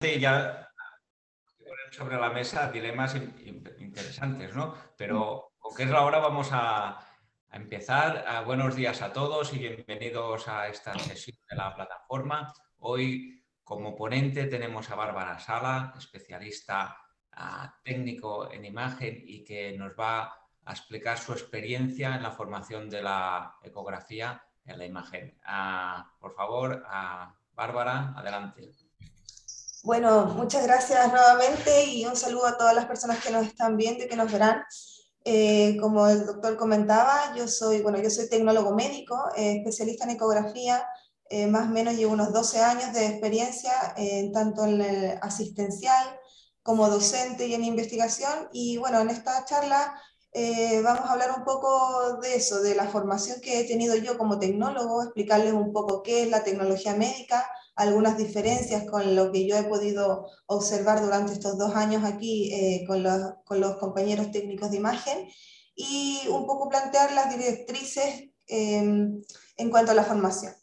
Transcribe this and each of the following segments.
ya sobre la mesa dilemas interesantes, ¿no? Pero que es la hora, vamos a, empezar. Ah, buenos días a todos y bienvenidos a esta sesión de la plataforma. Hoy, como ponente, tenemos a Bárbara Sala, especialista ah, técnico en imagen y que nos va a explicar su experiencia en la formación de la ecografía en la imagen. Ah, por favor, Bárbara, adelante. Bueno, muchas gracias nuevamente y un saludo a todas las personas que nos están viendo y que nos verán. Eh, como el doctor comentaba, yo soy, bueno, yo soy tecnólogo médico, eh, especialista en ecografía, eh, más o menos llevo unos 12 años de experiencia, tanto en el asistencial como docente y en investigación. Y bueno, en esta charla vamos a hablar un poco de eso, de la formación que he tenido yo como tecnólogo, explicarles un poco qué es la tecnología médica, algunas diferencias con lo que yo he podido observar durante estos dos años aquí eh, con, los, con, los, compañeros técnicos de imagen y un poco plantear las directrices em, en cuanto a la formación.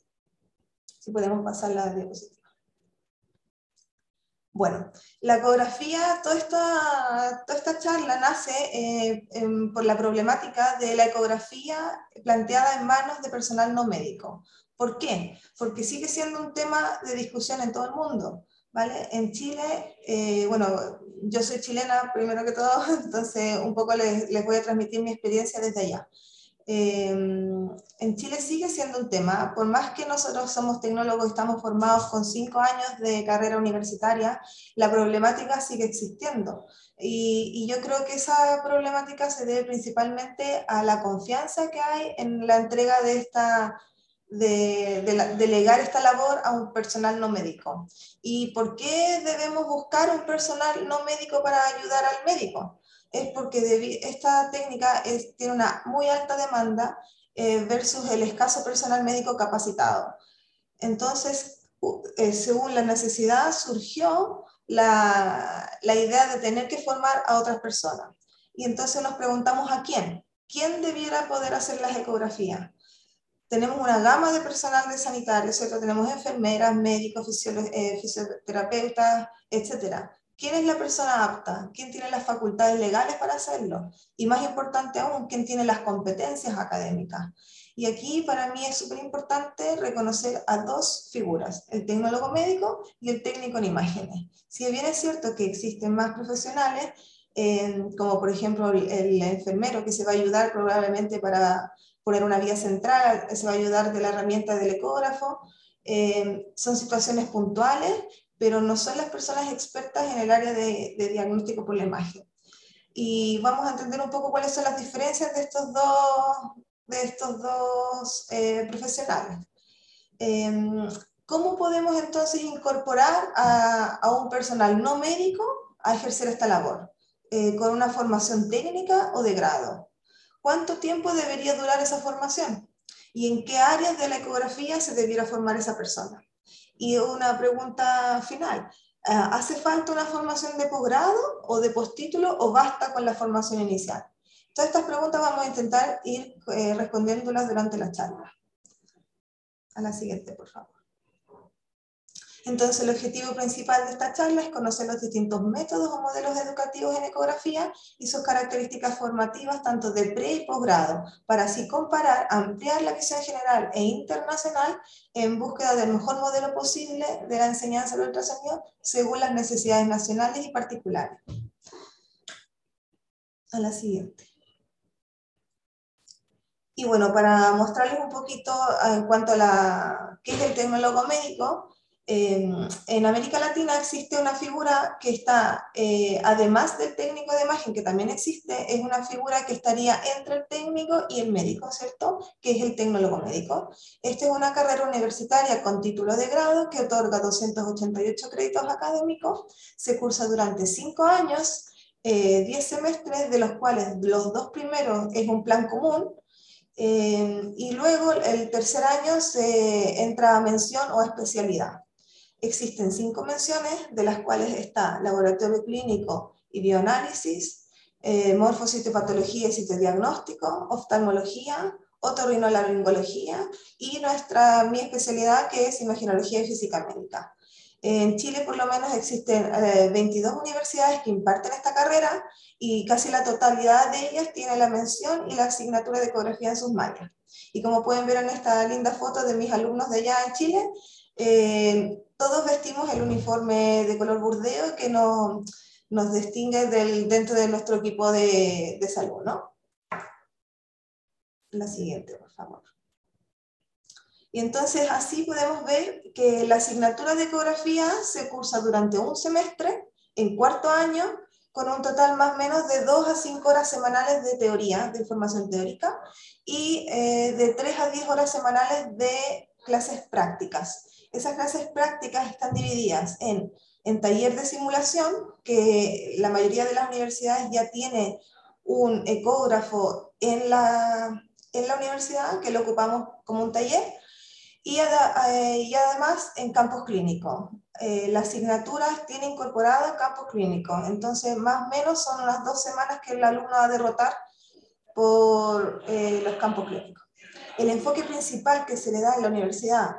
Si podemos pasar la diapositiva. Bueno, la ecografía, toda esta, toda esta charla nace eh, em, por la problemática de la ecografía planteada en manos de personal no médico. ¿Por qué? Porque sigue siendo un tema de discusión en todo el mundo. ¿vale? En Chile, eh, bueno, yo soy chilena primero que todo, entonces un poco les, les voy a transmitir mi experiencia desde allá. Eh, en Chile sigue siendo un tema, por más que nosotros somos tecnólogos, estamos formados con cinco años de carrera universitaria, la problemática sigue existiendo. Y, y, yo creo que esa problemática se debe principalmente a la confianza que hay en la entrega de esta de, delegar esta labor a un personal no médico. ¿Y por qué debemos buscar un personal no médico para ayudar al médico? Es porque esta técnica tiene una muy alta demanda eh, versus el escaso personal médico capacitado. Entonces, eh, según la necesidad, surgió la, la idea de tener que formar a otras personas. Y entonces nos preguntamos a quién. ¿Quién debiera poder hacer las ecografías? Tenemos una gama de personal de sanitario, ¿cierto? Tenemos enfermeras, médicos, eh, fisioterapeutas, etc. ¿Quién es la persona apta? ¿Quién tiene las facultades legales para hacerlo? Y más importante aún, ¿quién tiene las competencias académicas? Y aquí para mí es súper importante reconocer a dos figuras, el tecnólogo médico y el técnico en imágenes. Si bien es cierto que existen más profesionales, eh, como por ejemplo el, enfermero que se va a ayudar probablemente para poner una vía central, se va a ayudar de la herramienta del ecógrafo. Eh, son situaciones puntuales, pero no son las personas expertas en el área de, diagnóstico por la imagen. Y vamos a entender un poco cuáles son las diferencias de estos dos, de estos dos eh, profesionales. Em, ¿Cómo podemos entonces incorporar a, a, un personal no médico a ejercer esta labor? Eh, ¿Con una formación técnica o de grado? ¿Cuánto tiempo debería durar esa formación? ¿Y en qué áreas de la ecografía se debiera formar esa persona? Y una pregunta final. Ah, ¿Hace falta una formación de posgrado o de postítulo o basta con la formación inicial? Todas estas preguntas vamos a intentar ir eh, respondiéndolas durante la charla. A la siguiente, por favor. Entonces, el objetivo principal de esta charla es conocer los distintos métodos o modelos educativos en ecografía y sus características formativas tanto de pre y posgrado, para así comparar, ampliar la visión general e internacional en búsqueda del mejor modelo posible de la enseñanza del ultrasonido según las necesidades nacionales y particulares. A la siguiente. Y bueno, para mostrarles un poquito en cuanto a la, qué es el tecnólogo médico, en América Latina existe una figura que está, eh, además del técnico de imagen, que también existe, es una figura que estaría entre el técnico y el médico, ¿cierto? Que es el tecnólogo médico. Esta es una carrera universitaria con título de grado que otorga 288 créditos académicos, se cursa durante 5 años, 10 eh, semestres, de los cuales los dos primeros es un plan común, eh, y luego el tercer año se entra a mención o especialidad. Existen cinco menciones, de las cuales está laboratorio clínico y bioanálisis, eh, morfocitopatología y citodiagnóstico, oftalmología, otorrinolaringología y nuestra, mi especialidad que es imaginología y física médica. En Chile por lo menos existen 22 eh, universidades que imparten esta carrera y casi la totalidad de ellas tiene la mención y la asignatura de ecografía en sus mallas. Y como pueden ver en esta linda foto de mis alumnos de allá en Chile, eh, todos vestimos el uniforme de color burdeo que nos, nos distingue del, dentro de nuestro equipo de, de salud, ¿no? La siguiente, por favor. Y entonces así podemos ver que la asignatura de ecografía se cursa durante un semestre, en cuarto año, con un total más o menos de 2 a 5 horas semanales de teoría, de información teórica, y eh, de 3 a 10 horas semanales de clases prácticas. Esas clases prácticas están divididas en, en taller de simulación, que la mayoría de las universidades ya tiene un ecógrafo en la, en la universidad, que lo ocupamos como un taller, eh, y, además en campos clínicos. Eh, la asignatura tiene incorporado campos clínicos, entonces más o menos son unas dos semanas que el alumno va a derrotar por eh, los campos clínicos. El enfoque principal que se le da en la universidad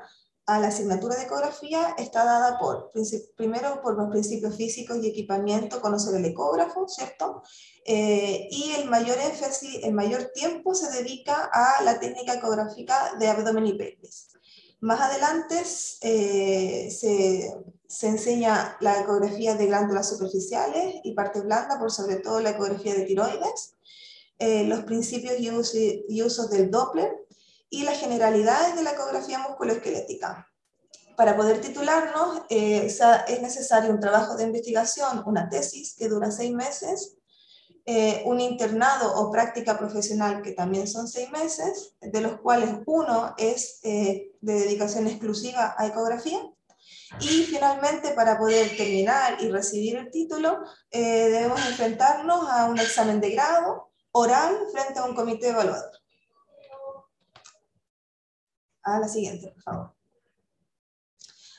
a la asignatura de ecografía está dada por, primero por los principios físicos y equipamiento, conocer el ecógrafo, ¿cierto? y el mayor énfasis, el mayor tiempo se dedica a la técnica ecográfica de abdomen y pelvis. Más adelante eh, se, se, enseña la ecografía de glándulas superficiales y parte blanda, por sobre todo la ecografía de tiroides, eh, los principios y, usos del Doppler y las generalidades de la ecografía musculoesquelética. Para poder titularnos eh, es necesario un trabajo de investigación, una tesis que dura seis meses, eh, un internado o práctica profesional que también son seis meses, de los cuales uno es eh, de dedicación exclusiva a ecografía. Y finalmente, para poder terminar y recibir el título, eh, debemos enfrentarnos a un examen de grado oral frente a un comité evaluador. A la siguiente, por favor.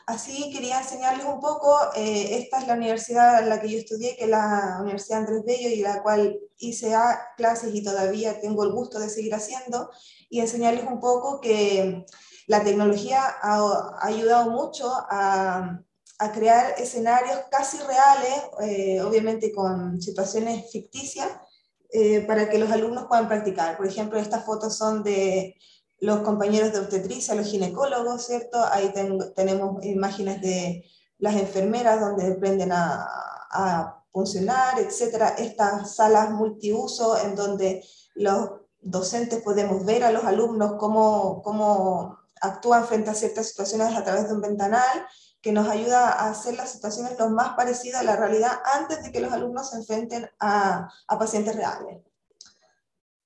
Así quería enseñarles un poco, eh, esta es la universidad en la que yo estudié, que es la Universidad Andrés Bello, y la cual hice clases y todavía tengo el gusto de seguir haciendo, y enseñarles un poco que la tecnología ha, ayudado mucho a, a, crear escenarios casi reales, eh, obviamente con situaciones ficticias, eh, para que los alumnos puedan practicar. Por ejemplo, estas fotos son de los compañeros de obstetricia, los ginecólogos, ¿cierto? Ahí tenemos imágenes de las enfermeras donde aprenden a, funcionar, etcétera. Estas salas multiuso en donde los docentes podemos ver a los alumnos cómo, cómo actúan frente a ciertas situaciones a través de un ventanal, que nos ayuda a hacer las situaciones lo más parecidas a la realidad antes de que los alumnos se enfrenten a, a pacientes reales.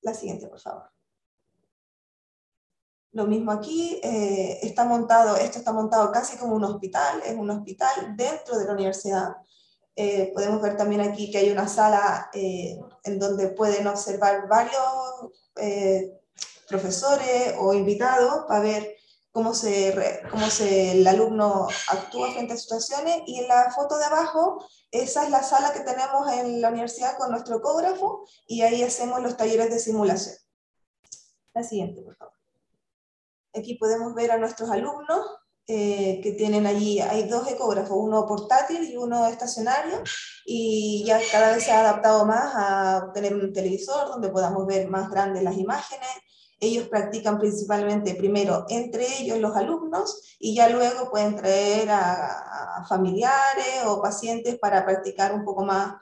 La siguiente, por favor. Lo mismo aquí, eh, está montado, esto está montado casi como un hospital, es un hospital dentro de la universidad. Eh, podemos ver también aquí que hay una sala eh, en donde pueden observar varios profesores o invitados para ver cómo, se, cómo se, el alumno actúa frente a situaciones. Y en la foto de abajo, esa es la sala que tenemos en la universidad con nuestro ecógrafo y ahí hacemos los talleres de simulación. La siguiente, por favor. Aquí podemos ver a nuestros alumnos eh, que tienen allí, hay dos ecógrafos, uno portátil y uno estacionario, y ya cada vez se ha adaptado más a tener un televisor donde podamos ver más grandes las imágenes. Ellos practican principalmente primero entre ellos los alumnos y ya luego pueden traer a, familiares o pacientes para practicar un poco más,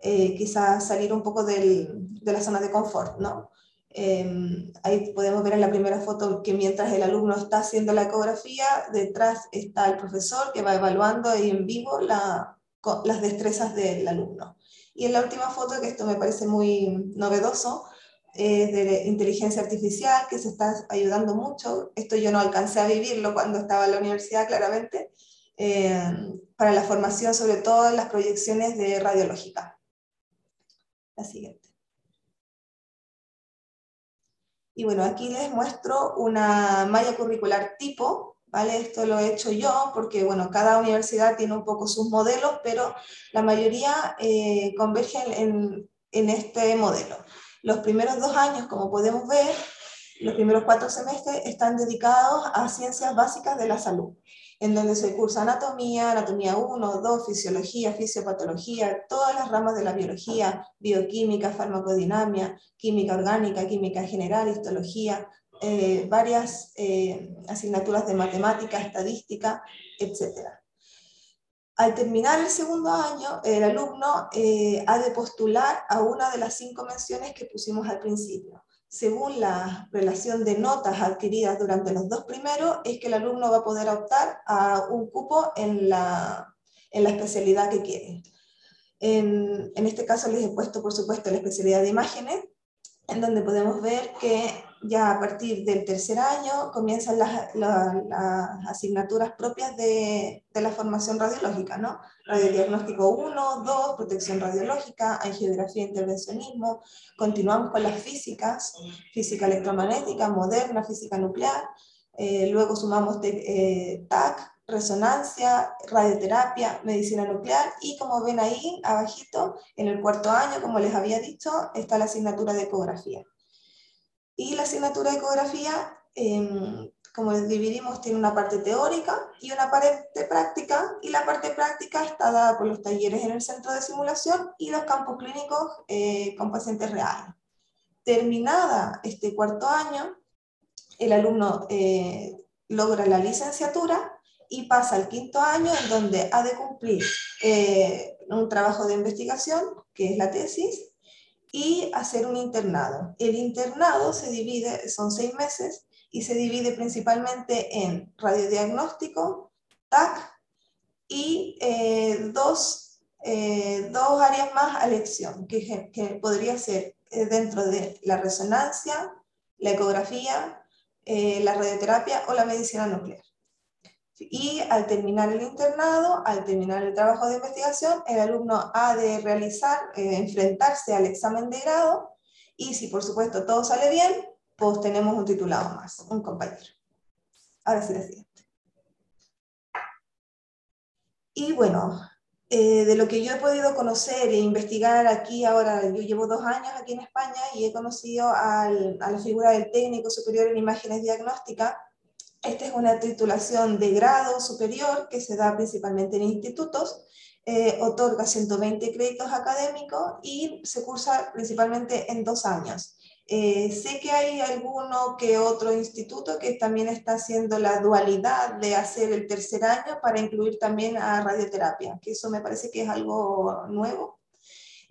eh, quizás salir un poco del, de la zona de confort, ¿no? Em, ahí podemos ver en la primera foto que mientras el alumno está haciendo la ecografía, detrás está el profesor que va evaluando ahí en vivo las destrezas del alumno. Y en la última foto, que esto me parece muy novedoso, es de inteligencia artificial, que se está ayudando mucho. Esto yo no alcancé a vivirlo cuando estaba en la universidad, claramente, em, para la formación, sobre todo en las proyecciones de radiológica. La siguiente. Y bueno, aquí les muestro una malla curricular tipo, ¿vale? Esto lo he hecho yo porque, bueno, cada universidad tiene un poco sus modelos, pero la mayoría eh, convergen en, en este modelo. Los primeros dos años, como podemos ver, los primeros cuatro semestres están dedicados a ciencias básicas de la salud. En donde se cursa anatomía, anatomía 1, 2, fisiología, fisiopatología, todas las ramas de la biología, bioquímica, farmacodinamia, química orgánica, química general, histología, eh, varias eh, asignaturas de matemática, estadística, etc. Al terminar el segundo año, el alumno eh, ha de postular a una de las cinco menciones que pusimos al principio según la relación de notas adquiridas durante los dos primeros, es que el alumno va a poder optar a un cupo en la, en la especialidad que quiere. En, en, este caso les he puesto, por supuesto, la especialidad de imágenes, en donde podemos ver que ya a partir del tercer año comienzan las, asignaturas propias de, la formación radiológica, ¿no? Radiodiagnóstico 1, 2, protección radiológica, angiografía e intervencionismo, continuamos con las físicas, física electromagnética, moderna, física nuclear, eh, luego sumamos eh, TAC, resonancia, radioterapia, medicina nuclear y como ven ahí abajito, en el cuarto año, como les había dicho, está la asignatura de ecografía. Y la asignatura de ecografía, em, como dividimos, tiene una parte teórica y una parte práctica, y la parte práctica está dada por los talleres en el centro de simulación y los campos clínicos eh, con pacientes reales. Terminada este cuarto año, el alumno eh, logra la licenciatura y pasa al quinto año en donde ha de cumplir eh, un trabajo de investigación, que es la tesis, y hacer un internado. El internado se divide, son seis meses, y se divide principalmente en radiodiagnóstico, TAC y eh, dos, eh, dos, áreas más a elección, que, que podría ser dentro de la resonancia, la ecografía, la radioterapia o la medicina nuclear. Y al terminar el internado, al terminar el trabajo de investigación, el alumno ha de realizar, eh, enfrentarse al examen de grado y si por supuesto todo sale bien, pues tenemos un titulado más, un compañero. Ahora sí la siguiente. Y bueno, eh, de lo que yo he podido conocer e investigar aquí ahora, yo llevo dos años aquí en España y he conocido a la figura del técnico superior en imágenes diagnósticas esta es una titulación de grado superior que se da principalmente en institutos, eh, otorga 120 créditos académicos y se cursa principalmente en dos años. Eh, sé que hay alguno que otro instituto que también está haciendo la dualidad de hacer el tercer año para incluir también a radioterapia, que eso me parece que es algo nuevo.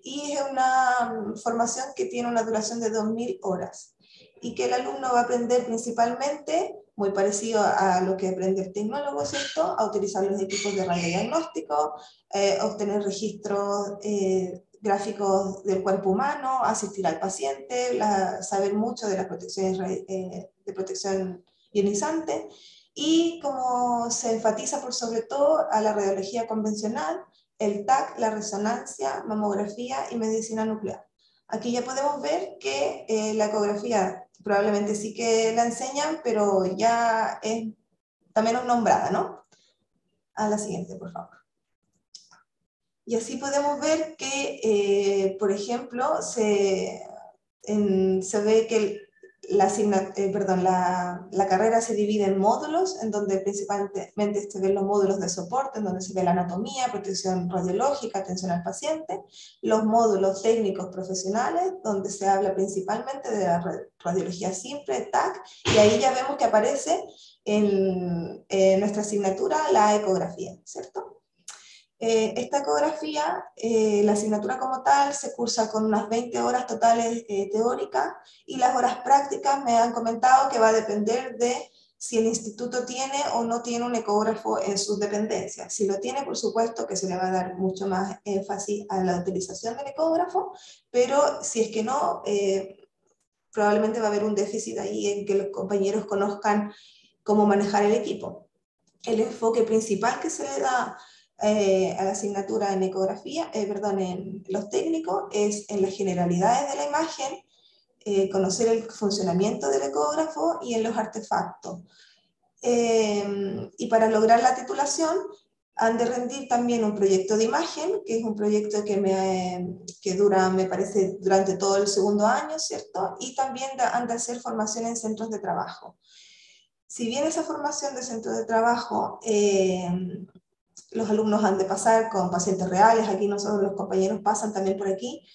Y es una formación que tiene una duración de 2.000 horas y que el alumno va a aprender principalmente muy parecido a lo que aprende el tecnólogo, ¿cierto? A utilizar los equipos de radiodiagnóstico, eh, obtener registros eh, gráficos del cuerpo humano, asistir al paciente, saber mucho de las protecciones eh, de protección ionizante y como se enfatiza por sobre todo a la radiología convencional, el TAC, la resonancia, mamografía y medicina nuclear. Aquí ya podemos ver que la ecografía probablemente sí que la enseñan, pero ya es también nombrada, ¿no? A la siguiente, por favor. Y así podemos ver que, eh, por ejemplo, se, se ve que la, eh, perdón, la, la, carrera se divide en módulos, en donde principalmente se ven los módulos de soporte, en donde se ve la anatomía, protección radiológica, atención al paciente, los módulos técnicos profesionales, donde se habla principalmente de la radiología simple, TAC, y ahí ya vemos que aparece en, en nuestra asignatura la ecografía, ¿cierto? Eh, esta ecografía, eh, la asignatura como tal, se cursa con unas 20 horas totales eh, teóricas y las horas prácticas me han comentado que va a depender de si el instituto tiene o no tiene un ecógrafo en sus dependencias. Si lo tiene, por supuesto que se le va a dar mucho más énfasis a la utilización del ecógrafo, pero si es que no, probablemente va a haber un déficit ahí en que los compañeros conozcan cómo manejar el equipo. El enfoque principal que se le da eh, a la asignatura en ecografía, eh, perdón, en los técnicos, es en las generalidades de la imagen, eh, conocer el funcionamiento del ecógrafo y en los artefactos. y para lograr la titulación, han de rendir también un proyecto de imagen, que es un proyecto que, me, que dura, me parece, durante todo el segundo año, ¿cierto? Y también han de hacer formación en centros de trabajo. si bien esa formación de centro de trabajo, los alumnos han de pasar con pacientes reales, aquí nosotros los compañeros pasan también por aquí,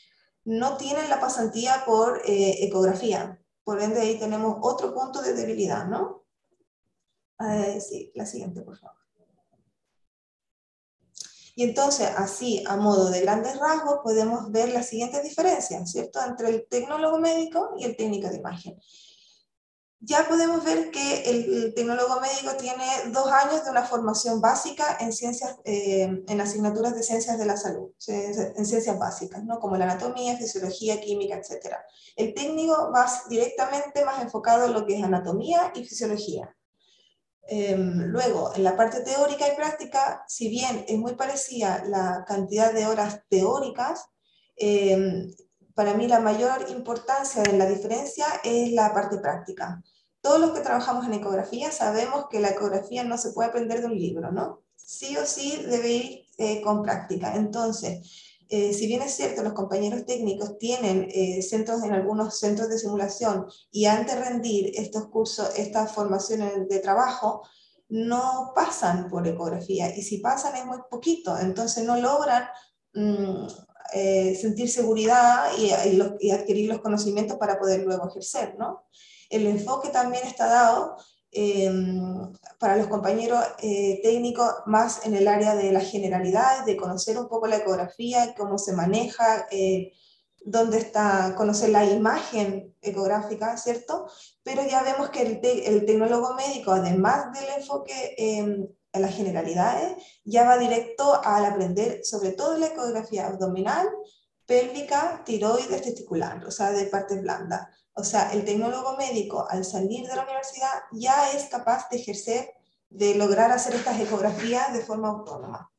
no tienen la pasantía por eh, ecografía. Por ende, ahí tenemos otro punto de debilidad, ¿no? Eh, sí, la siguiente, por favor. Y entonces, así, a modo de grandes rasgos, podemos ver las siguientes diferencias, ¿cierto? Entre el tecnólogo médico y el técnico de imagen ya podemos ver que el, tecnólogo médico tiene dos años de una formación básica en ciencias, eh, en asignaturas de ciencias de la salud, en ciencias básicas, ¿no? como la anatomía, fisiología, química, etc. El técnico va directamente más enfocado en lo que es anatomía y fisiología. Em, luego, en la parte teórica y práctica, si bien es muy parecida la cantidad de horas teóricas, em, para mí la mayor importancia de la diferencia es la parte práctica. Todos los que trabajamos en ecografía sabemos que la ecografía no se puede aprender de un libro, ¿no? Sí o sí debe ir eh, con práctica. Entonces, eh, si bien es cierto, los compañeros técnicos tienen eh, centros en algunos centros de simulación y antes de rendir estos cursos, estas formaciones de trabajo, no pasan por ecografía y si pasan es muy poquito, entonces no logran mm, eh, sentir seguridad y, adquirir los conocimientos para poder luego ejercer, ¿no? El enfoque también está dado em, para los compañeros eh, técnicos más en el área de la generalidad, de conocer un poco la ecografía, cómo se maneja, eh, dónde está, conocer la imagen ecográfica, ¿cierto? Pero ya vemos que el, el tecnólogo médico, además del enfoque en las generalidades, ya va directo al aprender sobre todo la ecografía abdominal, pélvica, tiroides, testicular, o sea, de partes blandas. O sea, el tecnólogo médico al salir de la universidad ya es capaz de ejercer, de lograr hacer estas ecografías de forma autónoma.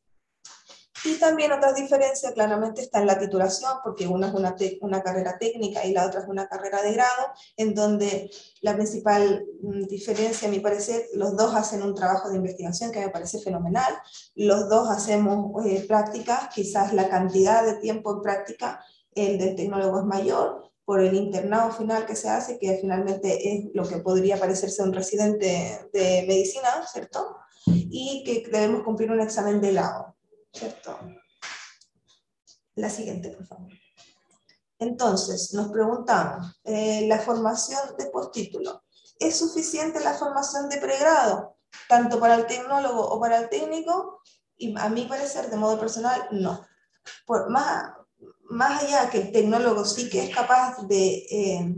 Y también otra diferencia claramente está en la titulación, porque una es una, carrera técnica y la otra es una carrera de grado, en donde la principal mm, diferencia, a mi parecer, los dos hacen un trabajo de investigación que me parece fenomenal, los dos hacemos eh, prácticas, quizás la cantidad de tiempo en práctica, el del tecnólogo es mayor, por el internado final que se hace, que finalmente es lo que podría parecerse un residente de medicina, ¿cierto? Y que debemos cumplir un examen de grado. ¿Cierto? La siguiente, por favor. Entonces, nos preguntamos, eh, la formación de postítulo, ¿es suficiente la formación de pregrado, tanto para el tecnólogo o para el técnico? Y a mi parecer, de modo personal, no. Por, más, más allá que el tecnólogo sí que es capaz de eh,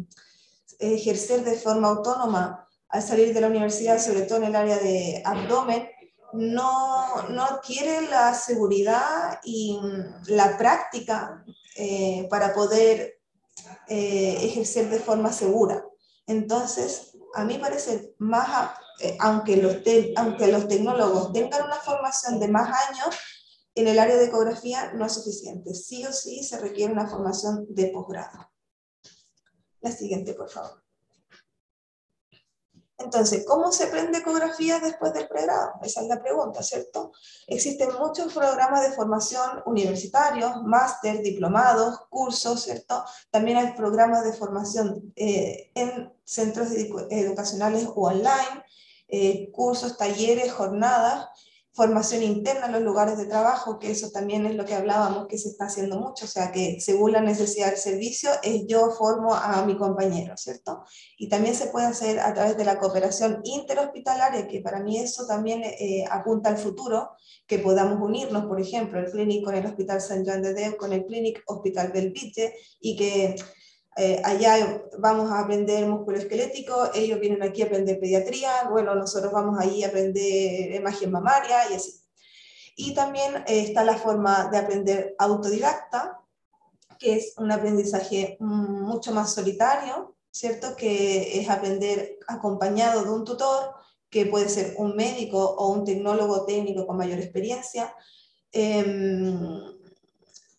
ejercer de forma autónoma al salir de la universidad, sobre todo en el área de abdomen, no, no adquiere la seguridad y la práctica eh, para poder eh, ejercer de forma segura. Entonces, a mí parece más, eh, aunque, los aunque los tecnólogos tengan una formación de más años, en el área de ecografía no es suficiente. Sí o sí se requiere una formación de posgrado. La siguiente, por favor. Entonces, ¿cómo se aprende ecografía después del pregrado? Esa es la pregunta, ¿cierto? Existen muchos programas de formación universitarios, máster, diplomados, cursos, ¿cierto? También hay programas de formación eh, en centros educacionales o online, eh, cursos, talleres, jornadas, formación interna en los lugares de trabajo, que eso también es lo que hablábamos, que se está haciendo mucho, o sea que según la necesidad del servicio, es yo formo a mi compañero, ¿cierto? Y también se puede hacer a través de la cooperación interhospitalaria, que para mí eso también eh, apunta al futuro, que podamos unirnos, por ejemplo, el clínico con el Hospital San Juan de Deu, con el Clínic Hospital Belvite, y que eh, allá vamos a aprender músculo esquelético, ellos vienen aquí a aprender pediatría, bueno, nosotros vamos ahí a aprender imagen mamaria y así. Y también eh, está la forma de aprender autodidacta, que es un aprendizaje mucho más solitario, ¿cierto? Que es aprender acompañado de un tutor, que puede ser un médico o un tecnólogo técnico con mayor experiencia. Em,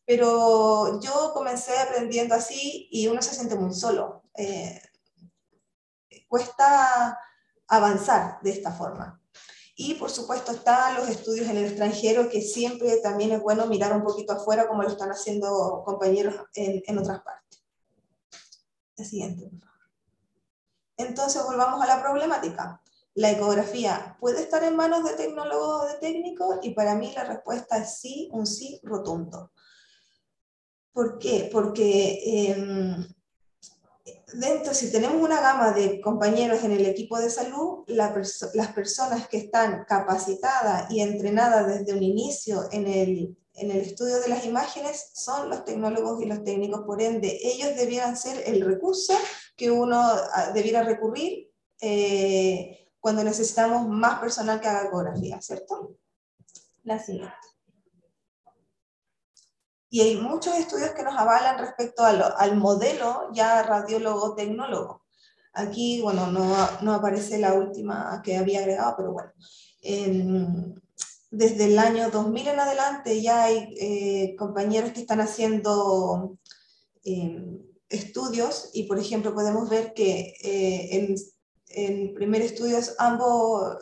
pero yo comencé aprendiendo así y uno se siente muy solo. Eh, cuesta avanzar de esta forma. Y por supuesto están los estudios en el extranjero, que siempre también es bueno mirar un poquito afuera como lo están haciendo compañeros en, otras partes. La siguiente. Entonces volvamos a la problemática. ¿La ecografía puede estar en manos de tecnólogos o de técnicos? Y para mí la respuesta es sí, un sí rotundo. ¿Por qué? Porque em, dentro, si tenemos una gama de compañeros en el equipo de salud, las personas que están capacitadas y entrenadas desde un inicio en el, en el estudio de las imágenes son los tecnólogos y los técnicos, por ende, ellos debieran ser el recurso que uno ah, debiera recurrir eh, cuando necesitamos más personal que haga ecografía, ¿cierto? La siguiente. Y hay muchos estudios que nos avalan respecto al modelo ya radiólogo-tecnólogo. Aquí, bueno, no, no, aparece la última que había agregado, pero bueno. desde el año 2000 en adelante ya hay eh, compañeros que están haciendo em, estudios y, por ejemplo, podemos ver que eh, en, en primer estudio ambos,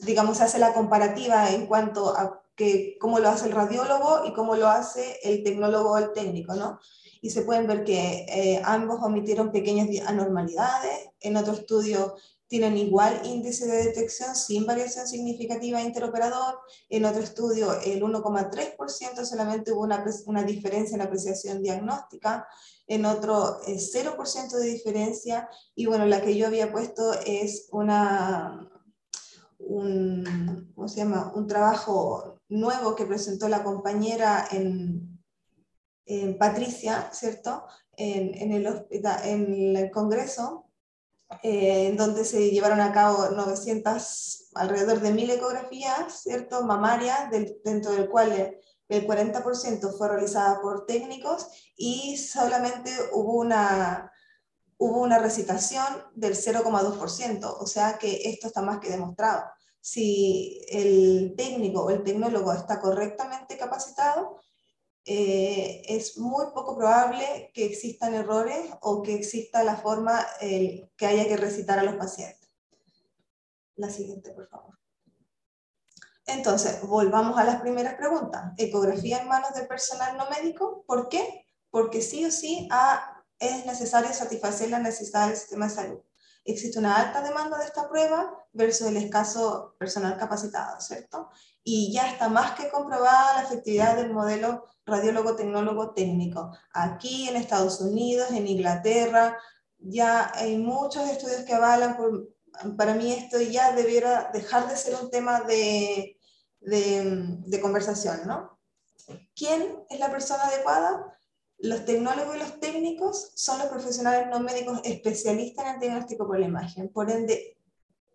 digamos, se hace la comparativa en cuanto a que cómo lo hace el radiólogo y cómo lo hace el tecnólogo o el técnico, ¿no? Y se pueden ver que eh, ambos omitieron pequeñas anormalidades, en otro estudio tienen igual índice de detección sin variación significativa interoperador, en otro estudio el 1,3% solamente hubo una, una, diferencia en la apreciación diagnóstica, en otro el 0% de diferencia, y bueno, la que yo había puesto es una, un, ¿cómo se llama? un trabajo nuevo que presentó la compañera en, en Patricia, ¿cierto? En, en, el, en el Congreso, eh, en donde se llevaron a cabo 900, alrededor de 1000 ecografías, ¿cierto? Mamarias, dentro del cual el 40% fue realizada por técnicos y solamente hubo una, hubo una recitación del 0,2%, o sea que esto está más que demostrado si el técnico o el tecnólogo está correctamente capacitado, eh, es muy poco probable que existan errores o que exista la forma que haya que recitar a los pacientes. La siguiente, por favor. Entonces, volvamos a las primeras preguntas. Ecografía en manos del personal no médico. ¿Por qué? Porque sí o sí es necesario satisfacer las necesidades del sistema de salud existe una alta demanda de esta prueba versus el escaso personal capacitado, ¿cierto? Y ya está más que comprobada la efectividad del modelo radiólogo-tecnólogo técnico. Aquí en Estados Unidos, en Inglaterra, ya hay muchos estudios que avalan, para mí esto ya debiera dejar de ser un tema de, de, de conversación, ¿no? ¿Quién es la persona adecuada? Los tecnólogos y los técnicos son los profesionales no médicos especialistas en el diagnóstico por la imagen. Por ende,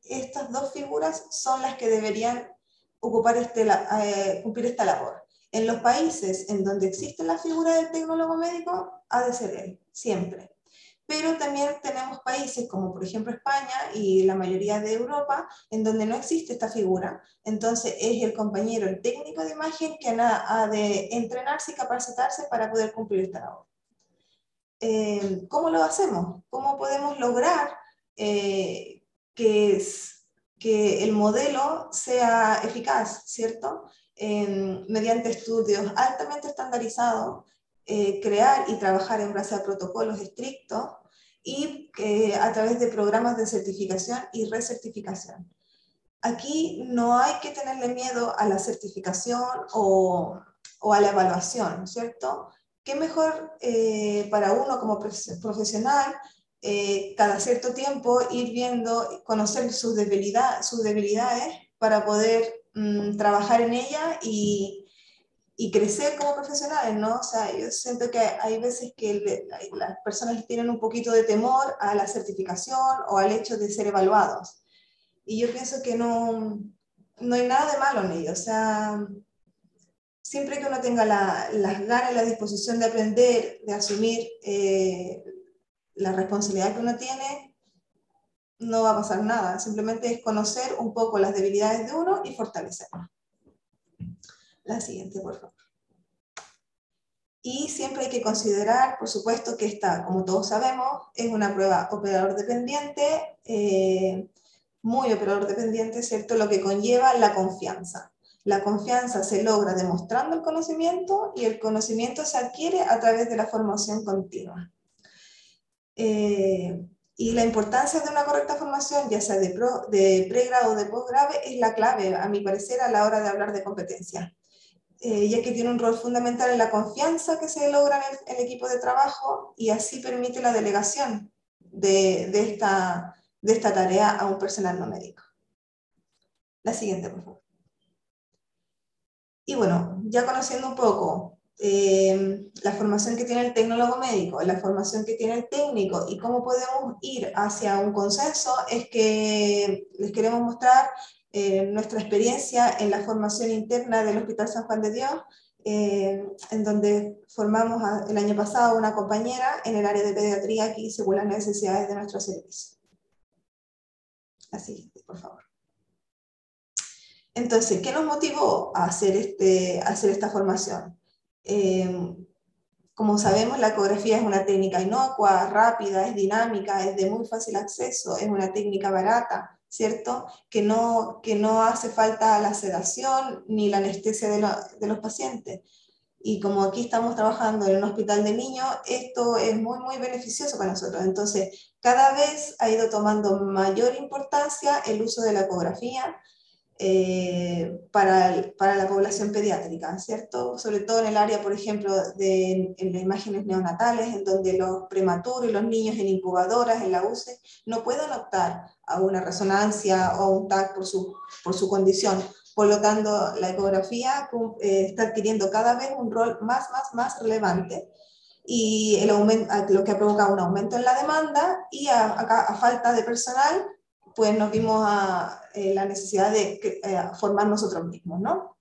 estas dos figuras son las que deberían ocupar este, eh, cumplir esta labor. En los países en donde existe la figura del tecnólogo médico, ha de ser él, siempre pero también tenemos países como por ejemplo España y la mayoría de Europa en donde no existe esta figura. Entonces es el compañero, el técnico de imagen que ha de entrenarse y capacitarse para poder cumplir esta labor. Eh, ¿Cómo lo hacemos? ¿Cómo podemos lograr eh, que, que el modelo sea eficaz, ¿cierto? mediante estudios altamente estandarizados eh, crear y trabajar en base a protocolos estrictos y eh, a través de programas de certificación y recertificación. Aquí no hay que tenerle miedo a la certificación o, o a la evaluación, ¿cierto? ¿Qué mejor eh, para uno como profesional cada cierto tiempo ir viendo, conocer sus, debilidad, sus debilidades para poder mm, trabajar en ella y, y crecer como profesionales, ¿no? O sea, yo siento que hay veces que las personas tienen un poquito de temor a la certificación o al hecho de ser evaluados. Y yo pienso que no, no hay nada de malo en ello. O sea, siempre que uno tenga la, las ganas y la disposición de aprender, de asumir eh, la responsabilidad que uno tiene, no va a pasar nada. Simplemente es conocer un poco las debilidades de uno y fortalecerlas. La siguiente, por favor. Y siempre hay que considerar, por supuesto, que esta, como todos sabemos, es una prueba operador dependiente, eh, muy operador dependiente, ¿cierto? Lo que conlleva la confianza. La confianza se logra demostrando el conocimiento y el conocimiento se adquiere a través de la formación continua. Eh, Y la importancia de una correcta formación, ya sea de, de pregrado o de posgrado, es la clave, a mi parecer, a la hora de hablar de competencia. Eh, ya que tiene un rol fundamental en la confianza que se logra en el, equipo de trabajo y así permite la delegación de, de, esta, de esta tarea a un personal no médico. La siguiente, por favor. Y bueno, ya conociendo un poco eh, la formación que tiene el tecnólogo médico, la formación que tiene el técnico y cómo podemos ir hacia un consenso, es que les queremos mostrar eh, nuestra experiencia en la formación interna del Hospital San Juan de Dios, eh, en donde formamos el año pasado una compañera en el área de pediatría aquí según las necesidades de nuestro servicio. Así, por favor. Entonces, ¿qué nos motivó a hacer, este, hacer esta formación? Eh, como sabemos, la ecografía es una técnica inocua, rápida, es dinámica, es de muy fácil acceso, es una técnica barata, ¿cierto? Que no, que no hace falta la sedación ni la anestesia de, los pacientes. Y como aquí estamos trabajando en un hospital de niños, esto es muy, muy beneficioso para nosotros. Entonces, cada vez ha ido tomando mayor importancia el uso de la ecografía, eh, para, para, la población pediátrica, ¿cierto? Sobre todo en el área, por ejemplo, de en las imágenes neonatales, en donde los prematuros y los niños en incubadoras, en la UCE, no pueden optar a una resonancia o un TAC por su, por su condición. Por lo tanto, la ecografía eh, está adquiriendo cada vez un rol más, más, más relevante y el aumento, lo que ha provocado un aumento en la demanda y a, a falta de personal, pues nos vimos a eh, la necesidad de eh, formar nosotros mismos, ¿no?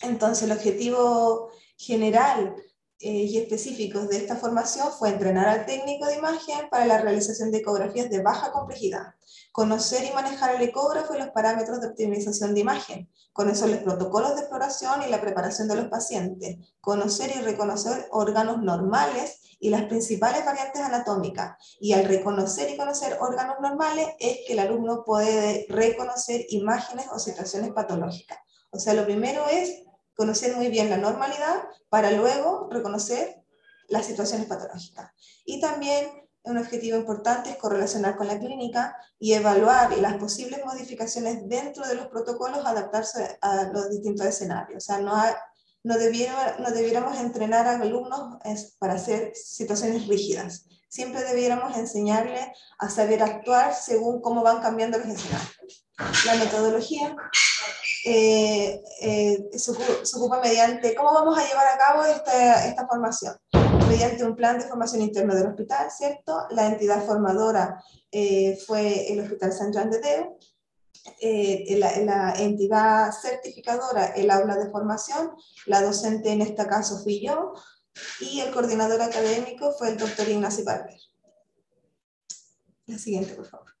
Entonces el objetivo general eh, y específico de esta formación fue entrenar al técnico de imagen para la realización de ecografías de baja complejidad, conocer y manejar el ecógrafo y los parámetros de optimización de imagen, conocer los protocolos de exploración y la preparación de los pacientes, conocer y reconocer órganos normales y las principales variantes anatómicas. Y al reconocer y conocer órganos normales es que el alumno puede reconocer imágenes o situaciones patológicas. O sea, lo primero es conocer muy bien la normalidad para luego reconocer las situaciones patológicas. Y también un objetivo importante es correlacionar con la clínica y evaluar las posibles modificaciones dentro de los protocolos, adaptarse a los distintos escenarios. O sea, no, no, no debiéramos entrenar a alumnos para hacer situaciones rígidas. Siempre debiéramos enseñarles a saber actuar según cómo van cambiando los escenarios. La metodología eh, eh, se, ocupa mediante cómo vamos a llevar a cabo esta, esta formación mediante un plan de formación interno del hospital, ¿cierto? La entidad formadora eh, fue el Hospital San Juan de Deo, eh, la, la, entidad certificadora, el aula de formación, la docente en este caso fui yo, y el coordinador académico fue el doctor Ignacio Barber. La siguiente, por favor.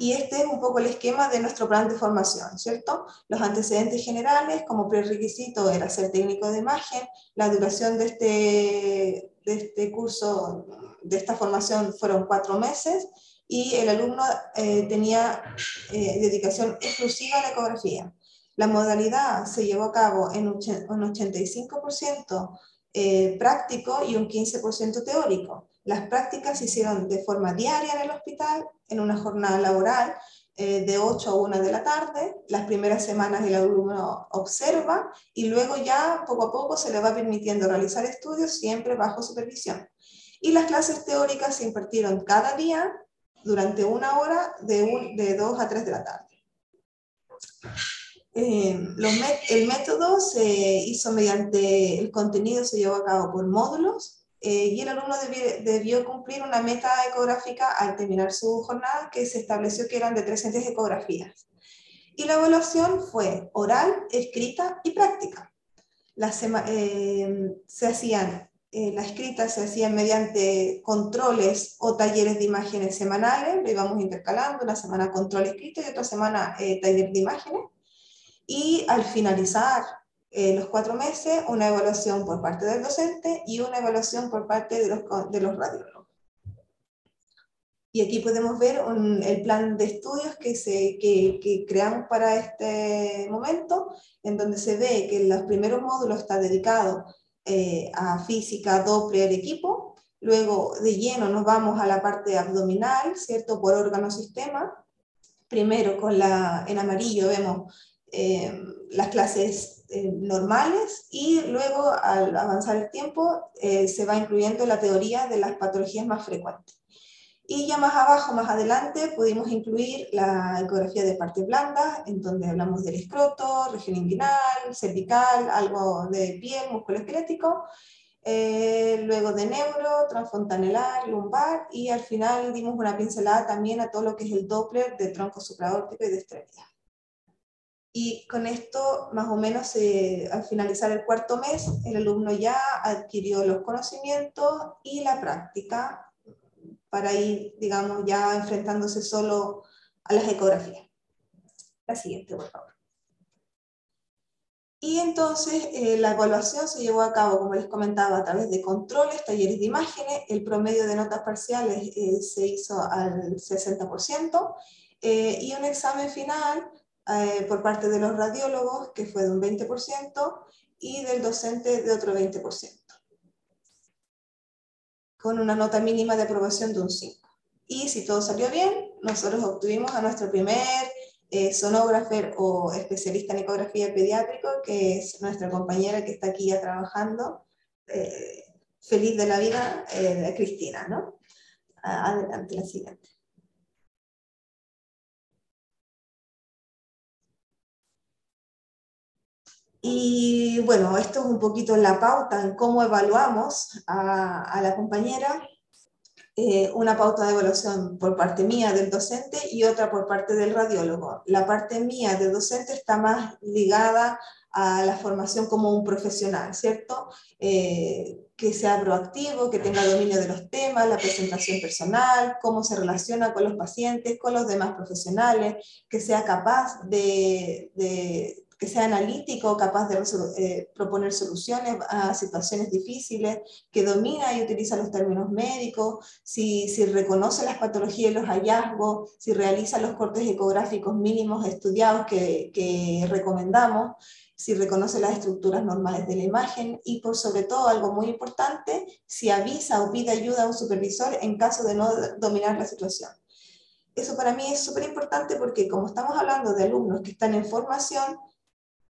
Y este es un poco el esquema de nuestro plan de formación, ¿cierto? Los antecedentes generales, como prerequisito era ser técnico de imagen, la duración de este, de este curso, de esta formación fueron cuatro meses, y el alumno eh, tenía eh, dedicación exclusiva a la ecografía. La modalidad se llevó a cabo en un 85% eh, práctico y un 15% teórico. Las prácticas se hicieron de forma diaria en el hospital, en una jornada laboral eh, de 8 a 1 de la tarde. Las primeras semanas el alumno observa y luego ya poco a poco se le va permitiendo realizar estudios siempre bajo supervisión. Y las clases teóricas se impartieron cada día durante una hora de, de 2 a 3 de la tarde. Eh, el método se hizo mediante el contenido, se llevó a cabo por módulos eh, y el alumno debió, cumplir una meta ecográfica al terminar su jornada que se estableció que eran de 300 ecografías. Y la evaluación fue oral, escrita y práctica. Eh, se hacían, eh, la escrita se hacía mediante controles o talleres de imágenes semanales, lo íbamos intercalando, una semana control escrito y otra semana taller de imágenes. Y al finalizar eh, los cuatro meses, una evaluación por parte del docente y una evaluación por parte de los, de los radiólogos. Y aquí podemos ver el plan de estudios que, se, que, que, creamos para este momento, en donde se ve que los primeros módulos está dedicado eh, a física, Doppler, equipo, Luego de lleno nos vamos a la parte abdominal, ¿cierto? Por órgano sistema. Primero con la, en amarillo vemos eh, las clases eh, normales y luego al avanzar el tiempo eh, se va incluyendo la teoría de las patologías más frecuentes. Y ya más abajo, más adelante, pudimos incluir la ecografía de parte blanda, en donde hablamos del escroto, región inguinal, cervical, algo de piel, músculo esquelético, luego de neuro, transfontanelar, lumbar, y al final dimos una pincelada también a todo lo que es el Doppler de tronco supraórtico y de extremidad. Y con esto, más o menos, eh, al finalizar el cuarto mes, el alumno ya adquirió los conocimientos y la práctica para ir, digamos, ya enfrentándose solo a las ecografías. La siguiente, por favor. Y entonces eh, la evaluación se llevó a cabo, como les comentaba, a través de controles, talleres de imágenes. El promedio de notas parciales eh, se hizo al 60% y un examen final eh, por parte de los radiólogos, que fue de un 20%, y del docente de otro 20%, con una nota mínima de aprobación de un 5. Y si todo salió bien, nosotros obtuvimos a nuestro primer eh, sonógrafo o especialista en ecografía pediátrico, que es nuestra compañera que está aquí ya trabajando, eh, feliz de la vida, eh, Cristina, ¿no? Adelante, la siguiente. Y bueno, esto es un poquito la pauta en cómo evaluamos a, la compañera. Eh, una pauta de evaluación por parte mía del docente y otra por parte del radiólogo. La parte mía del docente está más ligada a la formación como un profesional, ¿cierto? Eh, que sea proactivo, que tenga dominio de los temas, la presentación personal, cómo se relaciona con los pacientes, con los demás profesionales, que sea capaz de que sea analítico, capaz de eh, proponer soluciones a situaciones difíciles, que domina y utiliza los términos médicos, si, si reconoce las patologías y los hallazgos, si realiza los cortes ecográficos mínimos estudiados que, que recomendamos, si reconoce las estructuras normales de la imagen y por sobre todo algo muy importante, si avisa o pide ayuda a un supervisor en caso de no dominar la situación. Eso para mí es súper importante porque como estamos hablando de alumnos que están en formación,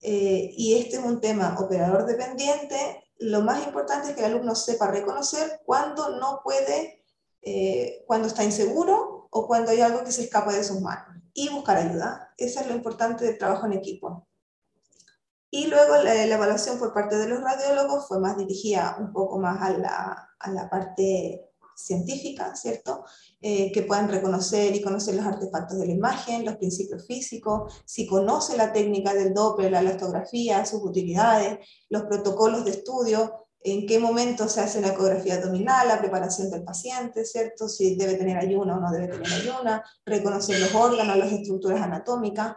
eh, y este es un tema operador dependiente, lo más importante es que el alumno sepa reconocer cuando no puede, eh, cuando está inseguro o cuando hay algo que se escapa de sus manos y buscar ayuda. Eso es lo importante del trabajo en equipo. Y luego la, la evaluación por parte de los radiólogos fue más dirigida un poco más a la, a la parte científica, ¿cierto? Eh, que puedan reconocer y conocer los artefactos de la imagen, los principios físicos, si conoce la técnica del Doppler, la elastografía, sus utilidades, los protocolos de estudio, en qué momento se hace la ecografía abdominal, la preparación del paciente, ¿cierto? Si debe tener ayuna o no debe tener ayuna, reconocer los órganos, las estructuras anatómicas,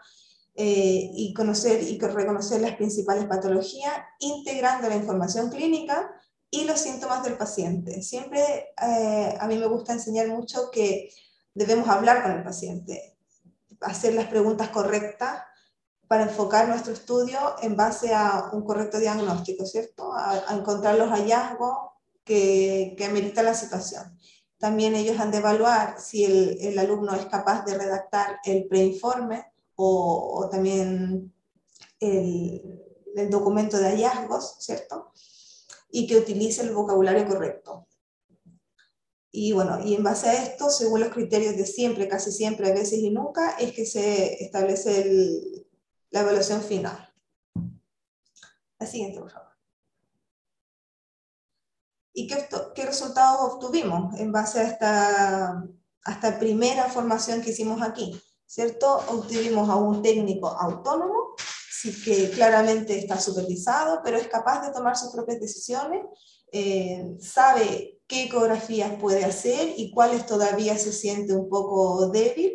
eh, y conocer y reconocer las principales patologías, integrando la información clínica y los síntomas del paciente. Siempre eh, a mí me gusta enseñar mucho que debemos hablar con el paciente, hacer las preguntas correctas para enfocar nuestro estudio en base a un correcto diagnóstico, ¿cierto? A, encontrar los hallazgos que, que amerita la situación. También ellos han de evaluar si el, el alumno es capaz de redactar el preinforme o, o también el, el documento de hallazgos, ¿cierto? Y que utilice el vocabulario correcto. Y bueno, y en base a esto, según los criterios de siempre, casi siempre, a veces y nunca, es que se establece la evaluación final. La siguiente, por favor. ¿Y qué, qué, resultados obtuvimos en base a esta, a esta primera formación que hicimos aquí? ¿Cierto? Obtuvimos a un técnico autónomo que claramente está supervisado, pero es capaz de tomar sus propias decisiones, eh, sabe qué ecografías puede hacer y cuáles todavía se siente un poco débil.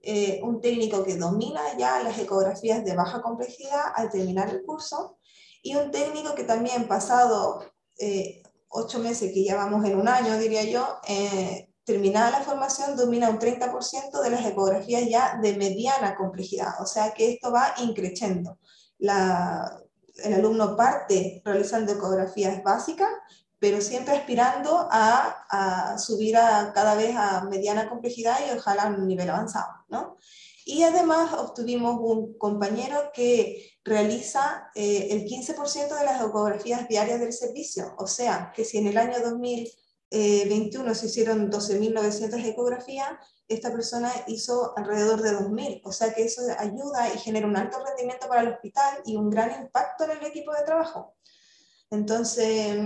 Eh, un técnico que domina ya las ecografías de baja complejidad al terminar el curso y un técnico que también pasado eh, ocho meses, que ya vamos en un año, diría yo, terminada la formación, domina un 30% de las ecografías ya de mediana complejidad, o sea que esto va increciendo. el alumno parte realizando ecografías básicas, pero siempre aspirando a, a, subir a cada vez a mediana complejidad y ojalá a un nivel avanzado, ¿no? Y además obtuvimos un compañero que realiza eh, el 15% de las ecografías diarias del servicio, o sea, que si en el año 2021 se hicieron 12.900 ecografías, esta persona hizo alrededor de 2.000, o sea que eso ayuda y genera un alto rendimiento para el hospital y un gran impacto en el equipo de trabajo. Entonces,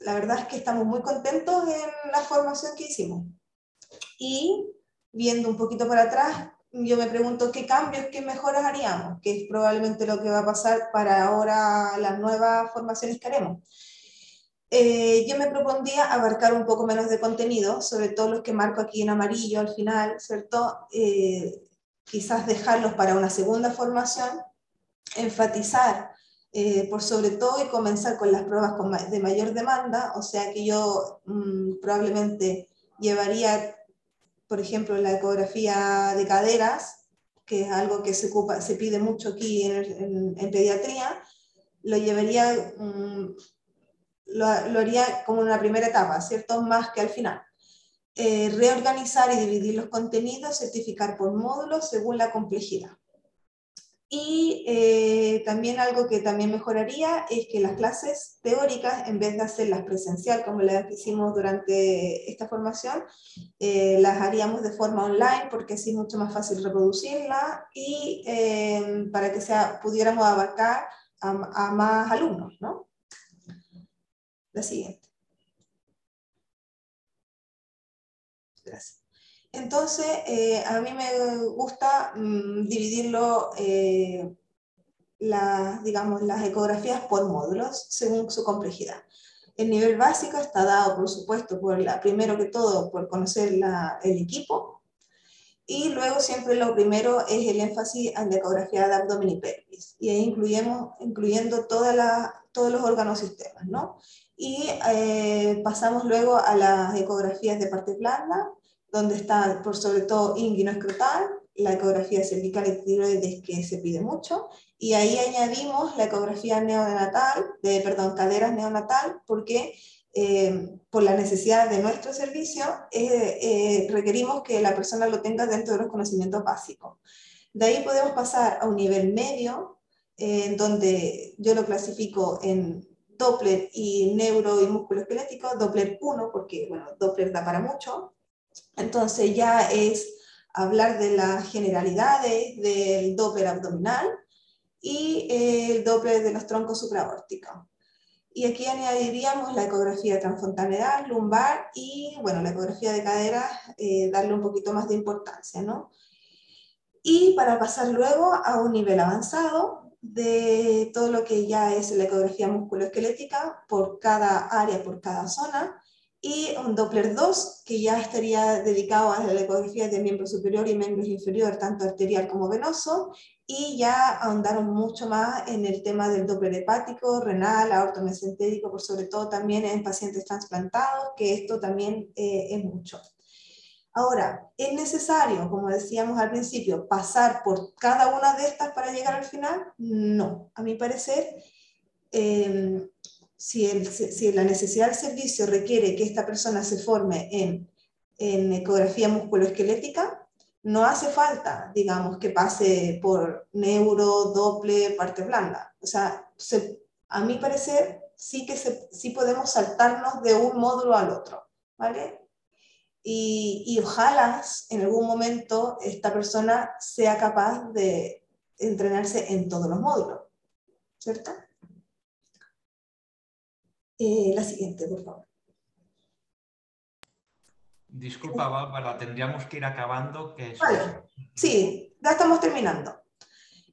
la verdad es que estamos muy contentos en la formación que hicimos. Y viendo un poquito para atrás, yo me pregunto qué cambios, qué mejoras haríamos, que es probablemente lo que va a pasar para ahora las nuevas formaciones que haremos. Eh, yo me propondría abarcar un poco menos de contenido, sobre todo los que marco aquí en amarillo al final, ¿cierto? Eh, quizás dejarlos para una segunda formación, enfatizar eh, por sobre todo y comenzar con las pruebas de mayor demanda, o sea que yo mm, probablemente llevaría, por ejemplo, la ecografía de caderas, que es algo que se, ocupa, se pide mucho aquí en, pediatría, lo llevaría, mm, lo, haría como una primera etapa, ¿cierto? Más que al final. Eh, reorganizar y dividir los contenidos, certificar por módulos según la complejidad. Y eh, también algo que también mejoraría es que las clases teóricas, en vez de hacerlas presencial como las hicimos durante esta formación, eh, las haríamos de forma online porque así es mucho más fácil reproducirla y para que sea, pudiéramos abarcar a, a más alumnos. ¿no? La siguiente. Gracias. Entonces, eh, a mí me gusta mm, dividirlo, eh, digamos, las ecografías por módulos según su complejidad. El nivel básico está dado, por supuesto, por la, primero que todo, por conocer el equipo, y luego siempre lo primero es el énfasis en la ecografía de abdomen y pelvis, y ahí incluyendo todos los órganos sistemas, ¿no? Y eh, pasamos luego a las ecografías de parte blanda, donde está por sobre todo inguino escrotal, la ecografía cervical y tiroides que se pide mucho, y ahí añadimos la ecografía neonatal, de, perdón, caderas neonatal, porque eh, por la necesidad de nuestro servicio eh, requerimos que la persona lo tenga dentro de los conocimientos básicos. De ahí podemos pasar a un nivel medio, en donde yo lo clasifico en Doppler y neuro y músculo esquelético, Doppler 1, porque bueno, Doppler da para mucho, entonces ya es hablar de las generalidades del Doppler abdominal y el Doppler de los troncos supraórticos. Y aquí añadiríamos la ecografía transfontaneral, lumbar y, bueno, la ecografía de cadera, eh, darle un poquito más de importancia, ¿no? Y para pasar luego a un nivel avanzado de todo lo que ya es la ecografía musculoesquelética por cada área, por cada zona, y un Doppler 2, que ya estaría dedicado a la ecografía de miembro superior y miembro inferior, tanto arterial como venoso, y ya ahondaron mucho más en el tema del Doppler hepático, renal, aortomesentérico, por sobre todo también en pacientes trasplantados, que esto también eh, es mucho. Ahora, ¿es necesario, como decíamos al principio, pasar por cada una de estas para llegar al final? No, a mi parecer, eh, si, la necesidad del servicio requiere que esta persona se forme en, en ecografía musculoesquelética, no hace falta, digamos, que pase por neuro, doble, parte blanda. O sea, a mi parecer, sí que sí podemos saltarnos de un módulo al otro, ¿vale? Y, y, ojalá en algún momento esta persona sea capaz de entrenarse en todos los módulos, ¿cierto? Eh, la siguiente, por favor. Disculpa, Bárbara, tendríamos que ir acabando. Que Sí, ya estamos terminando.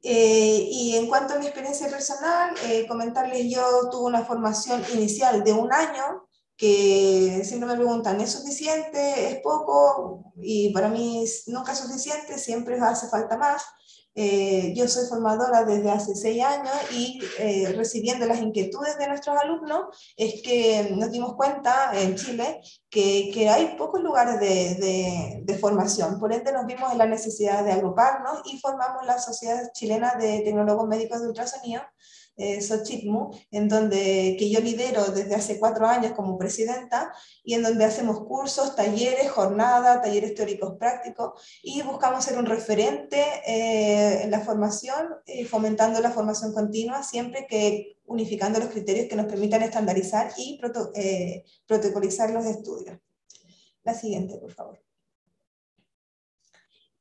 Eh, y en cuanto a mi experiencia personal, eh, comentarles, yo tuve una formación inicial de un año, que siempre me preguntan, ¿es suficiente? ¿Es poco? Y para mí nunca es suficiente, siempre hace falta más. Eh, yo soy formadora desde hace seis años y eh, recibiendo las inquietudes de nuestros alumnos es que nos dimos cuenta en Chile que, que hay pocos lugares de, de, formación. Por ende nos vimos en la necesidad de agruparnos y formamos la Sociedad Chilena de Tecnólogos Médicos de Ultrasonido, eh, en donde, que yo lidero desde hace cuatro años como presidenta, y en donde hacemos cursos, talleres, jornadas, talleres teóricos prácticos, y buscamos ser un referente eh, en la formación, eh, fomentando la formación continua, siempre que unificando los criterios que nos permitan estandarizar y eh, protocolizar los estudios. La siguiente, por favor.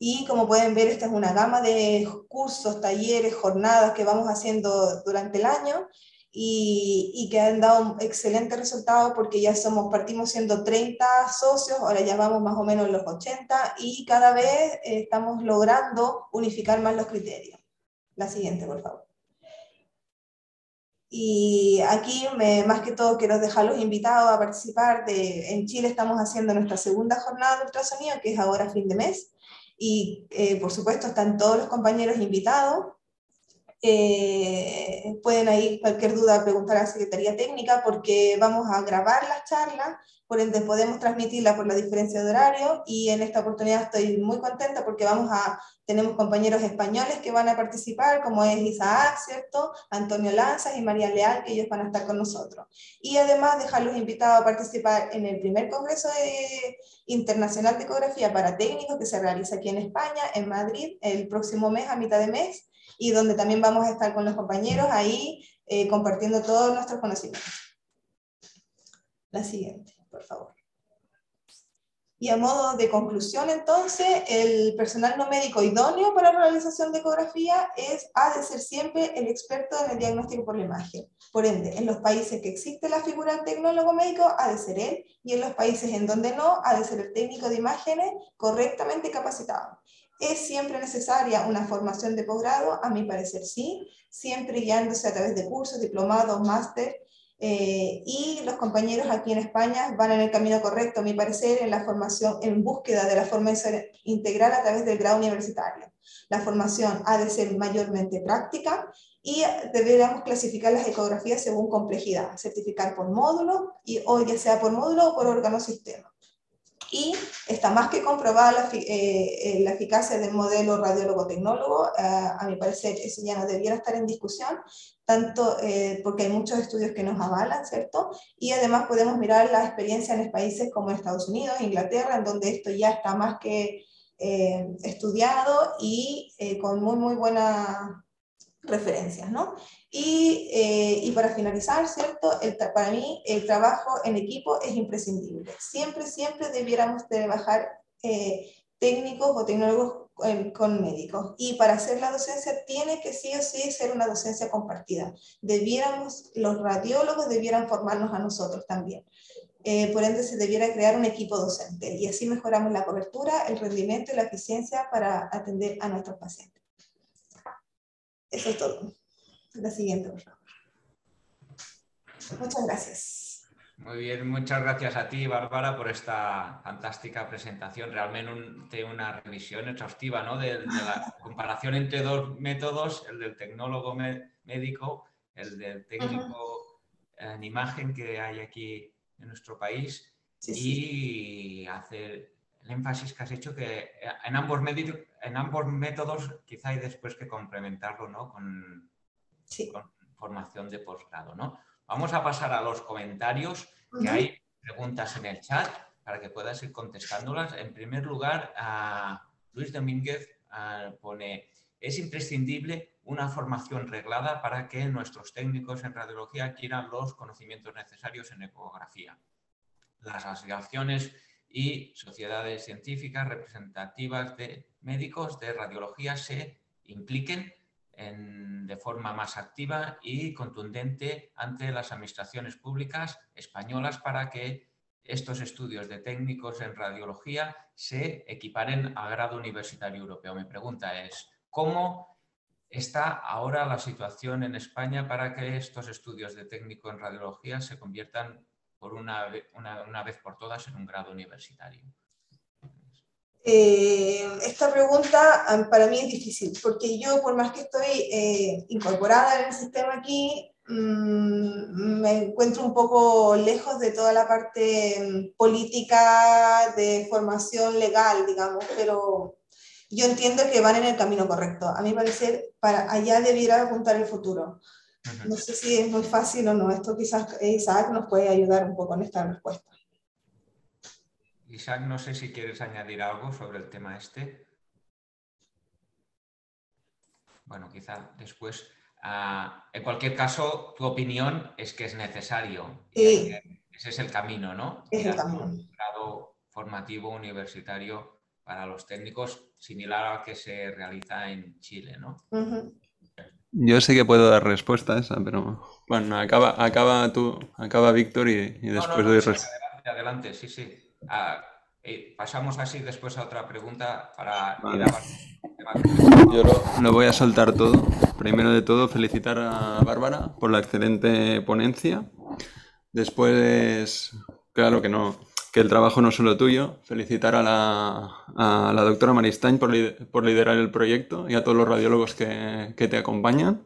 Y como pueden ver, esta es una gama de cursos, talleres, jornadas que vamos haciendo durante el año y, que han dado un excelente resultado porque ya somos, partimos siendo 30 socios, ahora ya vamos más o menos los 80 y cada vez estamos logrando unificar más los criterios. La siguiente, por favor. Y aquí, más que todo, quiero dejarlos invitados a participar. De, en Chile estamos haciendo nuestra segunda jornada de ultrasonido, que es ahora fin de mes y eh, por supuesto están todos los compañeros invitados. Eh, pueden ahí cualquier duda preguntar a la Secretaría Técnica porque vamos a grabar las charlas, por ende podemos transmitirlas por la diferencia de horario y en esta oportunidad estoy muy contenta porque vamos a, tenemos compañeros españoles que van a participar, como es Isaac, ¿cierto? Antonio Lanzas y María Leal, que ellos van a estar con nosotros. Y además dejarlos invitados a participar en el primer Congreso Internacional de Ecografía para Técnicos que se realiza aquí en España, en Madrid, el próximo mes, a mitad de mes, y donde también vamos a estar con los compañeros ahí eh, compartiendo todos nuestros conocimientos. La siguiente, por favor. Y a modo de conclusión, entonces, el personal no médico idóneo para la realización de ecografía es, ha de ser siempre el experto en el diagnóstico por la imagen. Por ende, en los países que existe la figura del tecnólogo médico, ha de ser él, y en los países en donde no, ha de ser el técnico de imágenes correctamente capacitado. ¿Es siempre necesaria una formación de posgrado? A mi parecer sí, siempre guiándose a través de cursos, diplomados, máster, eh, y los compañeros aquí en España van en el camino correcto, a mi parecer, en la formación, en búsqueda de la formación integral a través del grado universitario. La formación ha de ser mayormente práctica y deberíamos clasificar las ecografías según complejidad, certificar por módulo, y, o ya sea por módulo o por órgano sistema y está más que comprobada la, eh, eh, la eficacia del modelo radiólogo-tecnólogo. Eh, a mi parecer, eso ya no debiera estar en discusión, tanto porque hay muchos estudios que nos avalan, ¿cierto? Y además podemos mirar la experiencia en países como Estados Unidos, Inglaterra, en donde esto ya está más que estudiado y con muy, muy buena referencias, ¿no? Y, eh, y, para finalizar, ¿cierto? El, para mí el trabajo en equipo es imprescindible. Siempre, siempre debiéramos trabajar eh, técnicos o tecnólogos con, médicos. Y para hacer la docencia tiene que sí o sí ser una docencia compartida. Debiéramos, los radiólogos debieran formarnos a nosotros también. Eh, por ende, se debiera crear un equipo docente y así mejoramos la cobertura, el rendimiento y la eficiencia para atender a nuestros pacientes. Eso es todo. La siguiente, por favor. Muchas gracias. Muy bien, muchas gracias a ti, Bárbara, por esta fantástica presentación. Realmente una revisión exhaustiva ¿no? de, la comparación entre dos métodos, el del tecnólogo médico, el del técnico en imagen que hay aquí en nuestro país y hacer el énfasis que has hecho que en ambos, en ambos métodos quizá hay después que complementarlo ¿no? con, formación de posgrado. ¿no? Vamos a pasar a los comentarios, que hay preguntas en el chat para que puedas ir contestándolas. En primer lugar, a Luis Domínguez pone, es imprescindible una formación reglada para que nuestros técnicos en radiología adquieran los conocimientos necesarios en ecografía. Las asociaciones y sociedades científicas representativas de médicos de radiología se impliquen de forma más activa y contundente ante las administraciones públicas españolas para que estos estudios de técnicos en radiología se equiparen a grado universitario europeo. Mi pregunta es, ¿cómo está ahora la situación en España para que estos estudios de técnico en radiología se conviertan por una, una, vez por todas en un grado universitario? Eh, esta pregunta para mí es difícil, porque yo, por más que estoy eh, incorporada en el sistema aquí, mm, me encuentro un poco lejos de toda la parte mm, política de formación legal, digamos, pero yo entiendo que van en el camino correcto. A mi parecer, para allá debiera apuntar el futuro. No sé si es muy fácil o no. Esto quizás Isaac nos puede ayudar un poco en esta respuesta. Isaac, no sé si quieres añadir algo sobre el tema este. Bueno, quizá después. Ah, en cualquier caso, tu opinión es que es necesario. Sí. Ese es el camino, ¿no? Es el camino. Un grado formativo universitario para los técnicos similar al que se realiza en Chile, ¿no? Yo sé que puedo dar respuesta a esa, pero bueno, acaba, acaba tú, acaba Víctor y, después doy respuesta. Adelante, adelante, sí, sí. Ah, pasamos así después a otra pregunta para Yo lo, voy a soltar todo. Primero de todo, felicitar a Bárbara por la excelente ponencia. Después, claro que no, que el trabajo no es solo tuyo. Felicitar a la, doctora Maristain por, por, liderar el proyecto y a todos los radiólogos que, te acompañan.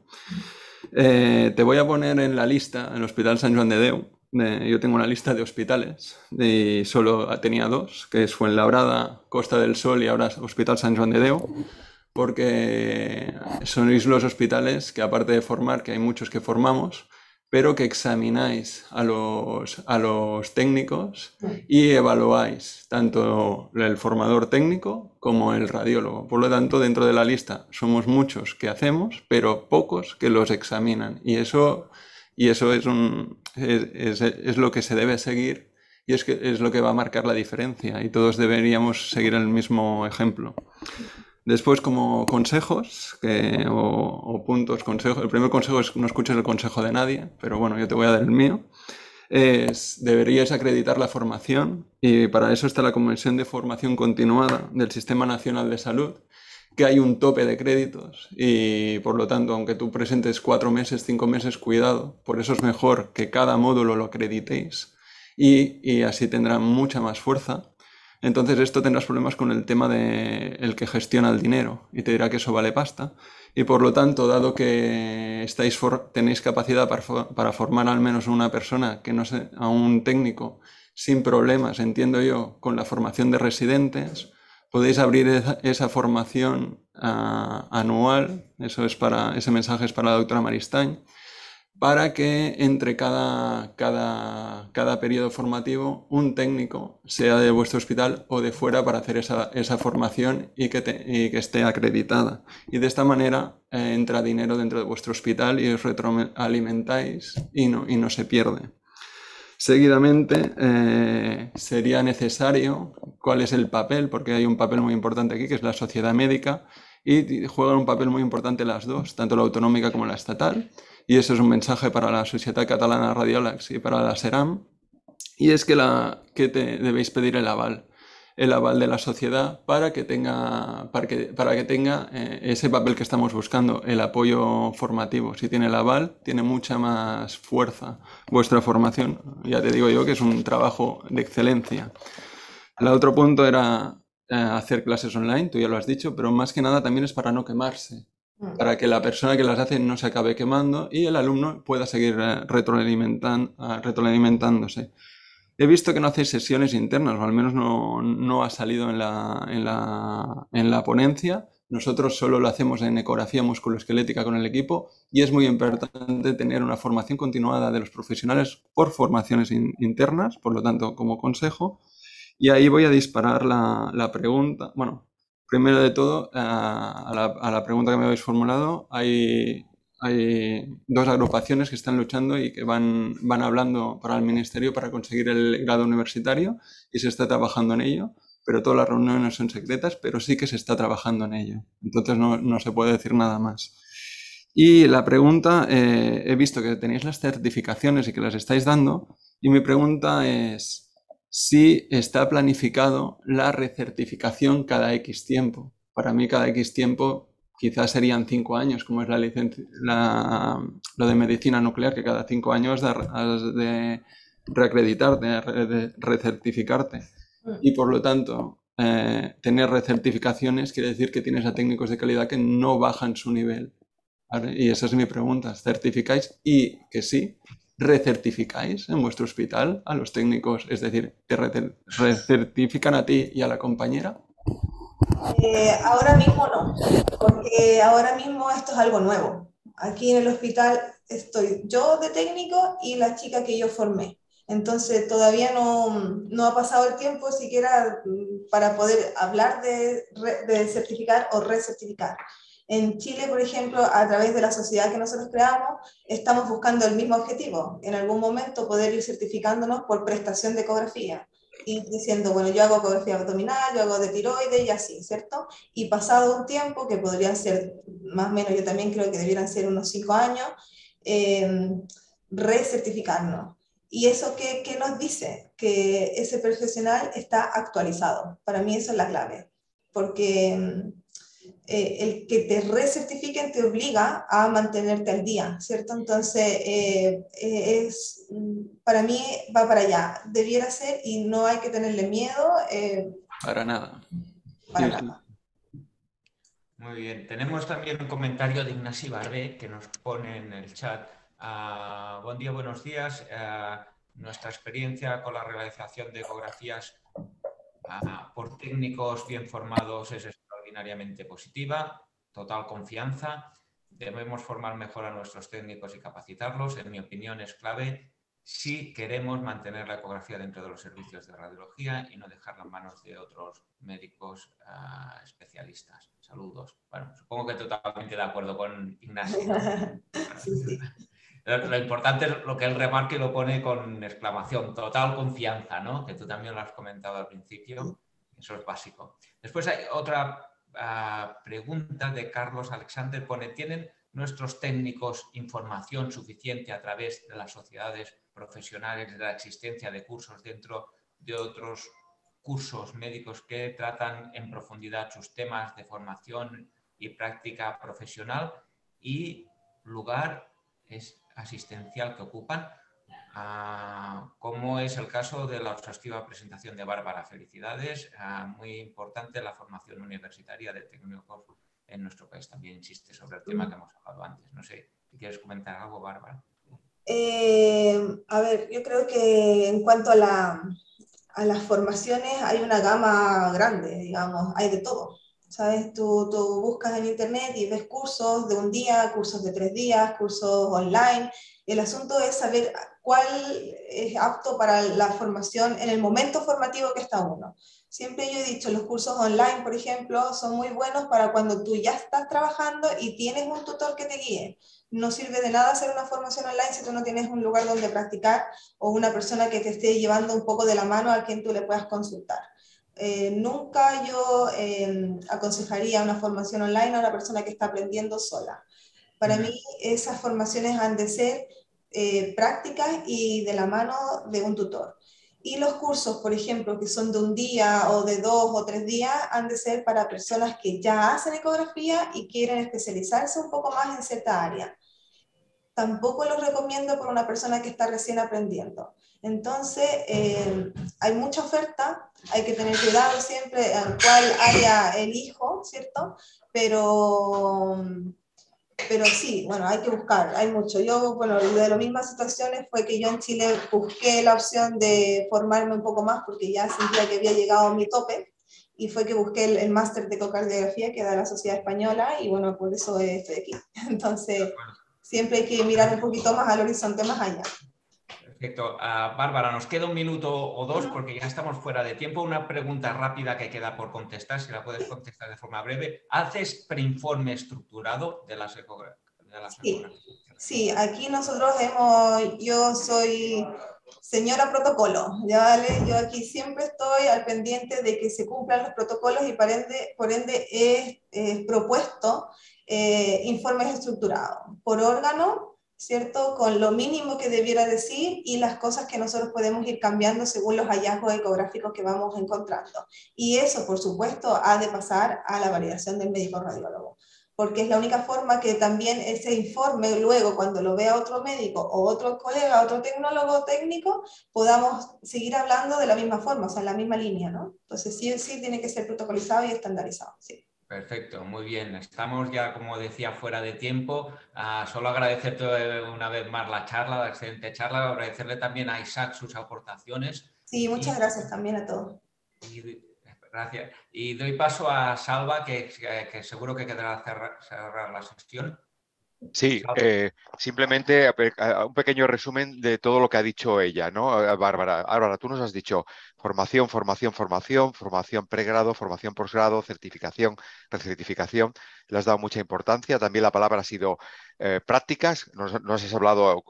Eh, te voy a poner en la lista, en el Hospital San Juan de Deu, yo tengo una lista de hospitales y solo tenía dos, que es Fuenlabrada, Costa del Sol y ahora Hospital San Juan de Deo, porque sois los hospitales que aparte de formar, que hay muchos que formamos, pero que examináis a los, a los técnicos y evaluáis tanto el formador técnico como el radiólogo. Por lo tanto, dentro de la lista somos muchos que hacemos, pero pocos que los examinan. Y eso, y eso es, un, es, es, lo que se debe seguir y es, que, es lo que va a marcar la diferencia y todos deberíamos seguir el mismo ejemplo. Después, como consejos o, puntos, consejos, el primer consejo es no escuches el consejo de nadie, pero bueno, yo te voy a dar el mío. Es, deberíais acreditar la formación y para eso está la Comisión de Formación Continuada del Sistema Nacional de Salud, que hay un tope de créditos y por lo tanto, aunque tú presentes cuatro meses, cinco meses, cuidado, por eso es mejor que cada módulo lo acreditéis y, así tendrá mucha más fuerza. Entonces esto tendrás problemas con el tema de el que gestiona el dinero y te dirá que eso vale pasta. Y por lo tanto, dado que estáis tenéis capacidad para, para, formar al menos una persona, que no sé, a un técnico, sin problemas, entiendo yo, con la formación de residentes, podéis abrir esa, formación ah, anual, eso es para, ese mensaje es para la doctora Maristain, para que entre cada, cada, cada periodo formativo un técnico, sea de vuestro hospital o de fuera, para hacer esa, esa formación y que, que, esté acreditada. Y de esta manera eh, entra dinero dentro de vuestro hospital y os retroalimentáis y no, y no se pierde. Seguidamente eh, sería necesario cuál es el papel, porque hay un papel muy importante aquí, que es la sociedad médica, y juegan un papel muy importante las dos, tanto la autonómica como la estatal, y eso es un mensaje para la Sociedad Catalana Radiolax y para la SERAM, y es que, la, que te, debéis pedir el aval el aval de la sociedad para que tenga, para que, para que tenga eh, ese papel que estamos buscando, el apoyo formativo. Si tiene el aval, tiene mucha más fuerza vuestra formación. Ya te digo yo que es un trabajo de excelencia. El otro punto era eh, hacer clases online, tú ya lo has dicho, pero más que nada también es para no quemarse. Para que la persona que las hace no se acabe quemando y el alumno pueda seguir eh, retroalimentándose. He visto que no hacéis sesiones internas, o al menos no, ha salido en la, en, la, ponencia. Nosotros solo lo hacemos en ecografía musculoesquelética con el equipo y es muy importante tener una formación continuada de los profesionales por formaciones internas, por lo tanto, como consejo. Y ahí voy a disparar la, pregunta. Bueno, primero de todo, a la, pregunta que me habéis formulado, hay hay dos agrupaciones que están luchando y que van, van hablando para el ministerio para conseguir el grado universitario y se está trabajando en ello, pero todas las reuniones son secretas, pero sí que se está trabajando en ello. Entonces no, no se puede decir nada más. Y la pregunta, eh, he visto que tenéis las certificaciones y que las estáis dando, y mi pregunta es si está planificado la recertificación cada X tiempo. Para mí cada X tiempo quizás serían cinco años, como es la licencia, lo de medicina nuclear, que cada cinco años has de reacreditarte, de recertificarte. Mm. Y por lo tanto, eh, tener recertificaciones quiere decir que tienes a técnicos de calidad que no bajan su nivel. Y esa es mi pregunta. ¿Certificáis? Y que sí, recertificáis en vuestro hospital a los técnicos, es decir, te recertifican a ti y a la compañera. Eh, ahora mismo no, porque ahora mismo esto es algo nuevo. aquí en el hospital estoy yo de técnico y la chica que yo formé. Entonces todavía no, no ha pasado el tiempo siquiera mm, para poder hablar de, de certificar o recertificar. En Chile, por ejemplo, a través de la sociedad que nosotros creamos, estamos buscando el mismo objetivo, en algún momento poder ir certificándonos por prestación de ecografía y diciendo, bueno, yo hago ecografía abdominal, yo hago de tiroides y así, ¿cierto? Y pasado un tiempo, que podrían ser más o menos, yo también creo que debieran ser unos cinco años, eh, recertificarnos. ¿Y eso qué, qué nos dice? Que ese profesional está actualizado. Para mí eso es la clave, porque eh, el que te recertifiquen te obliga a mantenerte al día, ¿cierto? Entonces, eh, eh, es, para mí va para allá, debiera ser y no hay que tenerle miedo. para nada. Para nada. Muy bien, tenemos también un comentario de Ignacio Barbé que nos pone en el chat. Uh, buen día, buenos días. Uh, nuestra experiencia con la realización de ecografías uh, por técnicos bien formados es extraordinariamente positiva, total confianza. Debemos formar mejor a nuestros técnicos y capacitarlos. En mi opinión es clave si queremos mantener la ecografía dentro de los servicios de radiología y no dejarla en manos de otros médicos uh, especialistas. Saludos. Bueno, supongo que totalmente de acuerdo con Ignacio. sí, sí. Lo importante es lo que él remarca y lo pone con exclamación, total confianza, ¿no? Que tú también lo has comentado al principio. Eso es básico. Después hay otra pregunta de Carlos Alexander pone, ¿tienen nuestros técnicos información suficiente a través de las sociedades profesionales de la existencia de cursos dentro de otros cursos médicos que tratan en profundidad sus temas de formación y práctica profesional y lugar es asistencial que ocupan? Como es el caso de la exhaustiva presentación de Bárbara. Felicidades, ah, muy importante la formación universitaria de técnicos en nuestro país. También insiste sobre el tema que hemos hablado antes. No sé, quieres comentar algo, Bárbara. Eh, a ver, yo creo que en cuanto a, la, a las formaciones hay una gama grande, digamos, hay de todo. ¿Sabes? Tú, tú buscas en internet y ves cursos de un día, cursos de tres días, cursos online. El asunto es saber cuál es apto para la formación en el momento formativo que está uno. Siempre yo he dicho, los cursos online, por ejemplo, son muy buenos para cuando tú ya estás trabajando y tienes un tutor que te guíe. No sirve de nada hacer una formación online si tú no tienes un lugar donde practicar o una persona que te esté llevando un poco de la mano a quien tú le puedas consultar. Eh, nunca yo eh, aconsejaría una formación online a una persona que está aprendiendo sola. Para mí esas formaciones han de ser eh, prácticas y de la mano de un tutor. Y los cursos, por ejemplo, que son de un día o de dos o tres días, han de ser para personas que ya hacen ecografía y quieren especializarse un poco más en cierta área. Tampoco los recomiendo por una persona que está recién aprendiendo. Entonces, eh, hay mucha oferta, hay que tener cuidado siempre en cuál área elijo, ¿cierto? Pero pero sí, bueno, hay que buscar, hay mucho. Yo, bueno, de las mismas situaciones fue que yo en Chile busqué la opción de formarme un poco más porque ya sentía que había llegado a mi tope y fue que busqué el, máster de ecocardiografía que da la Sociedad Española y bueno, por eso estoy aquí. Entonces, siempre hay que mirar un poquito más al horizonte más allá. Perfecto. Ah, Bárbara, nos queda un minuto o dos porque ya estamos fuera de tiempo. Una pregunta rápida que queda por contestar, si la puedes contestar de forma breve. ¿Haces preinforme estructurado de las ecografías? Sí. sí, aquí nosotros hemos, yo soy señora protocolo, ¿ya vale? Yo aquí siempre estoy al pendiente de que se cumplan los protocolos y por ende, por ende he, propuesto eh, informes estructurados por órgano ¿cierto? Con lo mínimo que debiera decir y las cosas que nosotros podemos ir cambiando según los hallazgos ecográficos que vamos encontrando. Y eso, por supuesto, ha de pasar a la validación del médico radiólogo, porque es la única forma que también ese informe, luego cuando lo vea otro médico o otro colega, otro tecnólogo técnico, podamos seguir hablando de la misma forma, o sea, en la misma línea, ¿no? Entonces sí, sí tiene que ser protocolizado y estandarizado, sí. Perfecto, muy bien. Estamos ya, como decía, fuera de tiempo. Uh, solo agradecerte una vez más la charla, la excelente charla, agradecerle también a Isaac sus aportaciones. Sí, muchas gracias también a todos. Y, gracias. Y doy paso a Salva, que, que, seguro que quedará cerrar, cerrar la sesión. Sí, eh, simplemente un pequeño resumen de todo lo que ha dicho ella, ¿no? Bárbara, Bárbara, tú nos has dicho formación, formación, formación, formación pregrado, formación posgrado, certificación, recertificación. Le has dado mucha importancia. También la palabra ha sido eh, prácticas. Nos, has hablado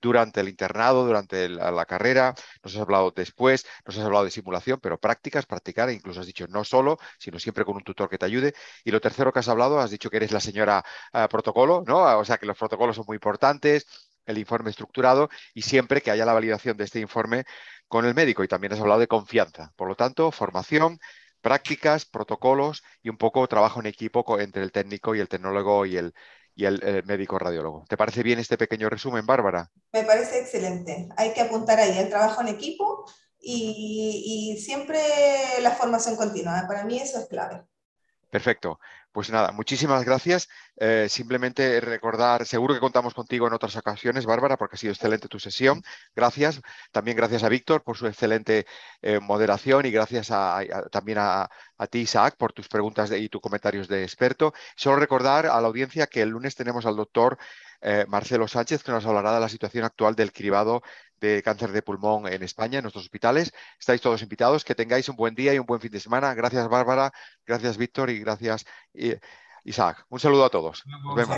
durante el internado, durante la, carrera, nos has hablado después, nos has hablado de simulación, pero prácticas, practicar, e incluso has dicho no solo, sino siempre con un tutor que te ayude. Y lo tercero que has hablado, has dicho que eres la señora eh, protocolo, ¿no? O sea que los protocolos son muy importantes, el informe estructurado y siempre que haya la validación de este informe con el médico. Y también has hablado de confianza. Por lo tanto, formación, prácticas, protocolos y un poco trabajo en equipo entre el técnico y el tecnólogo y el, y el, médico radiólogo. ¿Te parece bien este pequeño resumen, Bárbara? Me parece excelente. Hay que apuntar ahí el trabajo en equipo y, y siempre la formación continua. Para mí eso es clave. Perfecto. Pues nada, muchísimas gracias. Eh, simplemente recordar, seguro que contamos contigo en otras ocasiones, Bárbara, porque ha sido excelente tu sesión. Gracias. También gracias a Víctor por su excelente eh, moderación y gracias también a, ti, Isaac, por tus preguntas y tus comentarios de experto. Solo recordar a la audiencia que el lunes tenemos al doctor eh, Marcelo Sánchez, que nos hablará de la situación actual del cribado de cáncer de pulmón en España, en nuestros hospitales. Estáis todos invitados. Que tengáis un buen día y un buen fin de semana. Gracias, Bárbara. Gracias, Víctor. Y gracias, Isaac. Un saludo a todos. Nos vemos.